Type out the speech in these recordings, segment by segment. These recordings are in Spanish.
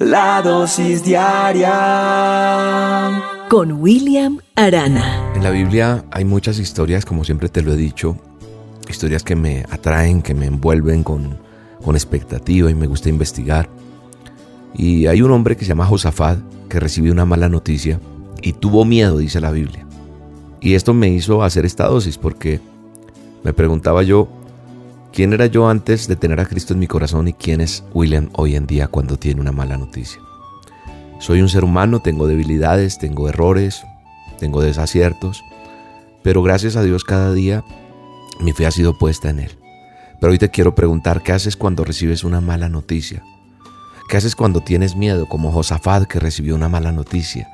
La dosis diaria con William Arana. En la Biblia hay muchas historias, como siempre te lo he dicho, historias que me atraen, que me envuelven con, con expectativa y me gusta investigar. Y hay un hombre que se llama Josafat que recibió una mala noticia y tuvo miedo, dice la Biblia. Y esto me hizo hacer esta dosis porque me preguntaba yo, ¿Quién era yo antes de tener a Cristo en mi corazón y quién es William hoy en día cuando tiene una mala noticia? Soy un ser humano, tengo debilidades, tengo errores, tengo desaciertos, pero gracias a Dios cada día mi fe ha sido puesta en Él. Pero hoy te quiero preguntar, ¿qué haces cuando recibes una mala noticia? ¿Qué haces cuando tienes miedo, como Josafat que recibió una mala noticia?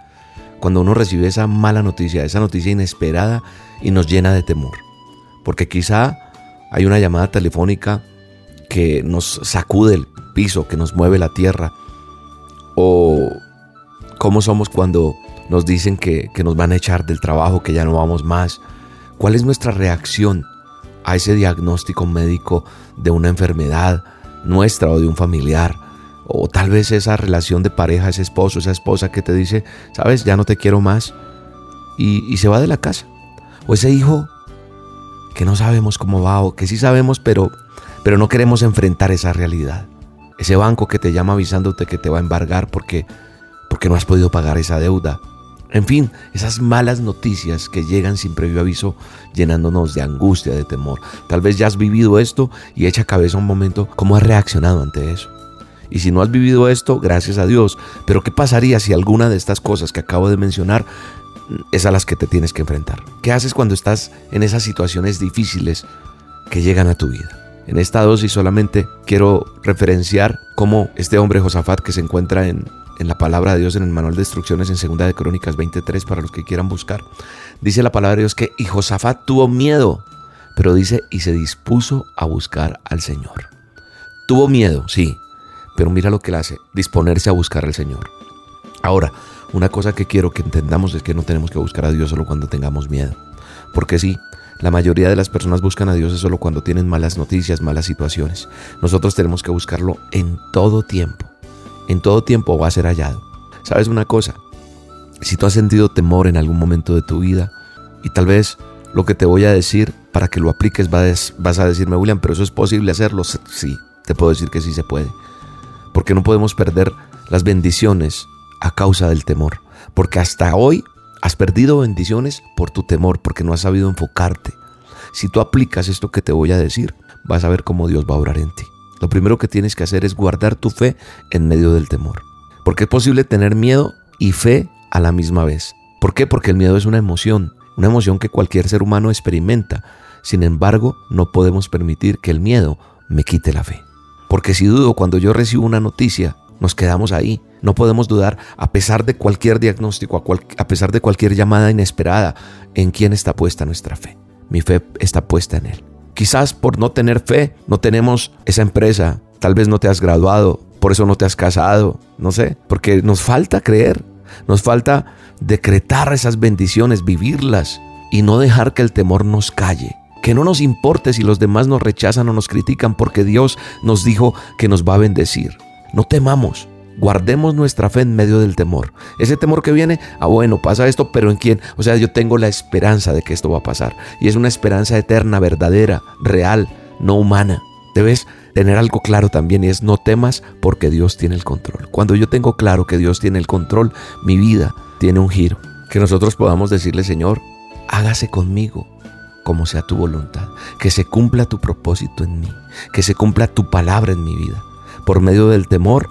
Cuando uno recibe esa mala noticia, esa noticia inesperada y nos llena de temor. Porque quizá hay una llamada telefónica que nos sacude el piso, que nos mueve la tierra. O cómo somos cuando nos dicen que, que, nos van a echar del trabajo, que ya no vamos más. ¿Cuál es nuestra reacción a ese diagnóstico médico de una enfermedad nuestra o de un familiar? O tal vez esa relación de pareja, ese esposo, esa esposa que te dice, sabes, ya no te quiero más y, y se va de la casa. O ese hijo que no sabemos cómo va o que sí sabemos, pero, pero no queremos enfrentar esa realidad. Ese banco que te llama avisándote que te va a embargar porque, porque no has podido pagar esa deuda. En fin, esas malas noticias que llegan sin previo aviso llenándonos de angustia, de temor. Tal vez ya has vivido esto y echa cabeza un momento cómo has reaccionado ante eso. Y si no has vivido esto, gracias a Dios. Pero ¿qué pasaría si alguna de estas cosas que acabo de mencionar es a las que te tienes que enfrentar. ¿Qué haces cuando estás en esas situaciones difíciles que llegan a tu vida? En esta dosis solamente quiero referenciar cómo este hombre Josafat que se encuentra en, en la palabra de Dios en el manual de instrucciones en Segunda de Crónicas 23 para los que quieran buscar, dice la palabra de Dios que y Josafat tuvo miedo, pero dice y se dispuso a buscar al Señor. Tuvo miedo, sí, pero mira lo que le hace, disponerse a buscar al Señor. Ahora, una cosa que quiero que entendamos es que no tenemos que buscar a Dios solo cuando tengamos miedo. Porque sí, la mayoría de las personas buscan a Dios solo cuando tienen malas noticias, malas situaciones. Nosotros tenemos que buscarlo en todo tiempo. En todo tiempo va a ser hallado. ¿Sabes una cosa? Si tú has sentido temor en algún momento de tu vida y tal vez lo que te voy a decir para que lo apliques vas a decirme, William, pero eso es posible hacerlo. Sí, te puedo decir que sí se puede. Porque no podemos perder las bendiciones a causa del temor. Porque hasta hoy has perdido bendiciones por tu temor, porque no has sabido enfocarte. Si tú aplicas esto que te voy a decir, vas a ver cómo Dios va a obrar en ti. Lo primero que tienes que hacer es guardar tu fe en medio del temor. Porque es posible tener miedo y fe a la misma vez. ¿Por qué? Porque el miedo es una emoción, una emoción que cualquier ser humano experimenta. Sin embargo, no podemos permitir que el miedo me quite la fe. Porque si dudo cuando yo recibo una noticia, nos quedamos ahí. No podemos dudar a pesar de cualquier diagnóstico, a, pesar de cualquier llamada inesperada, en quién está puesta nuestra fe. Mi fe está puesta en Él. Quizás por no tener fe no tenemos esa empresa, tal vez no te has graduado, por eso no te has casado, no sé, porque nos falta creer, nos falta decretar esas bendiciones, vivirlas y no dejar que el temor nos calle. Que no nos importe si los demás nos rechazan o nos critican porque Dios nos dijo que nos va a bendecir. No temamos. Guardemos nuestra fe en medio del temor. Ese temor que viene, ah bueno, pasa esto, pero ¿en quién? O sea, yo tengo la esperanza de que esto va a pasar. Y es una esperanza eterna, verdadera, real, no humana. Debes tener algo claro también y es no temas porque Dios tiene el control. Cuando yo tengo claro que Dios tiene el control, mi vida tiene un giro. Que nosotros podamos decirle, Señor, hágase conmigo como sea tu voluntad. Que se cumpla tu propósito en mí. Que se cumpla tu palabra en mi vida por medio del temor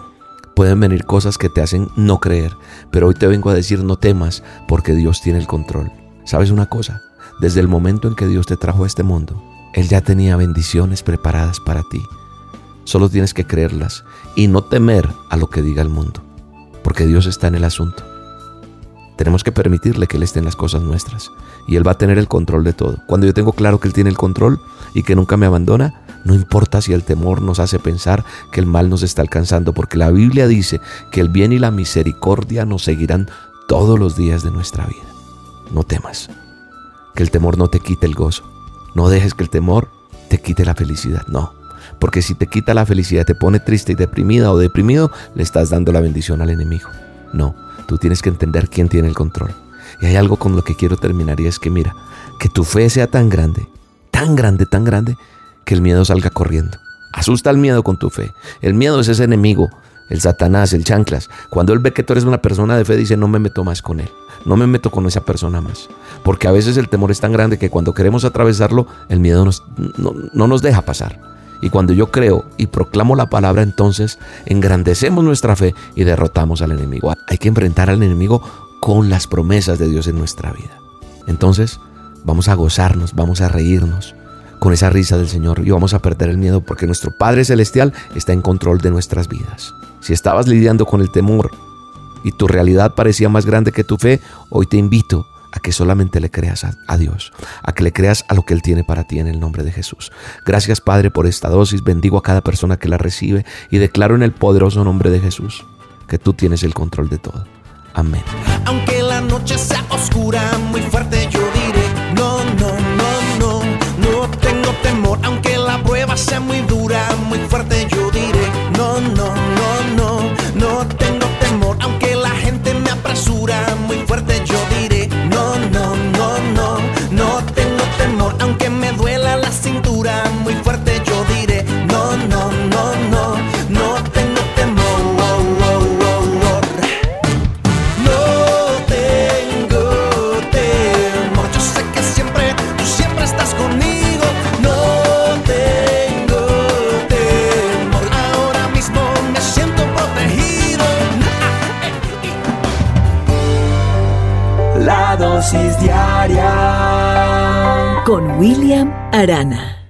pueden venir cosas que te hacen no creer, pero hoy te vengo a decir no temas porque Dios tiene el control. ¿Sabes una cosa? Desde el momento en que Dios te trajo a este mundo, Él ya tenía bendiciones preparadas para ti. Solo tienes que creerlas y no temer a lo que diga el mundo, porque Dios está en el asunto. Tenemos que permitirle que Él esté en las cosas nuestras y Él va a tener el control de todo. Cuando yo tengo claro que Él tiene el control y que nunca me abandona, no importa si el temor nos hace pensar que el mal nos está alcanzando, porque la Biblia dice que el bien y la misericordia nos seguirán todos los días de nuestra vida. No temas, que el temor no te quite el gozo. No dejes que el temor te quite la felicidad, no. Porque si te quita la felicidad, te pone triste y deprimida o deprimido, le estás dando la bendición al enemigo. No, tú tienes que entender quién tiene el control. Y hay algo con lo que quiero terminar y es que mira, que tu fe sea tan grande, tan grande, tan grande, que el miedo salga corriendo. Asusta al miedo con tu fe. El miedo es ese enemigo, el Satanás, el chanclas. Cuando él ve que tú eres una persona de fe, dice, no me meto más con él. No me meto con esa persona más. Porque a veces el temor es tan grande que cuando queremos atravesarlo, el miedo no, no nos deja pasar. Y cuando yo creo y proclamo la palabra, entonces engrandecemos nuestra fe y derrotamos al enemigo. Hay que enfrentar al enemigo con las promesas de Dios en nuestra vida. Entonces, vamos a gozarnos, vamos a reírnos con esa risa del Señor y vamos a perder el miedo porque nuestro Padre Celestial está en control de nuestras vidas. Si estabas lidiando con el temor y tu realidad parecía más grande que tu fe, hoy te invito a que solamente le creas a, Dios, a que le creas a lo que Él tiene para ti en el nombre de Jesús. Gracias Padre por esta dosis, bendigo a cada persona que la recibe y declaro en el poderoso nombre de Jesús que tú tienes el control de todo. Amén. Aunque la noche sea oscura, muy fuerte yo con William Arana.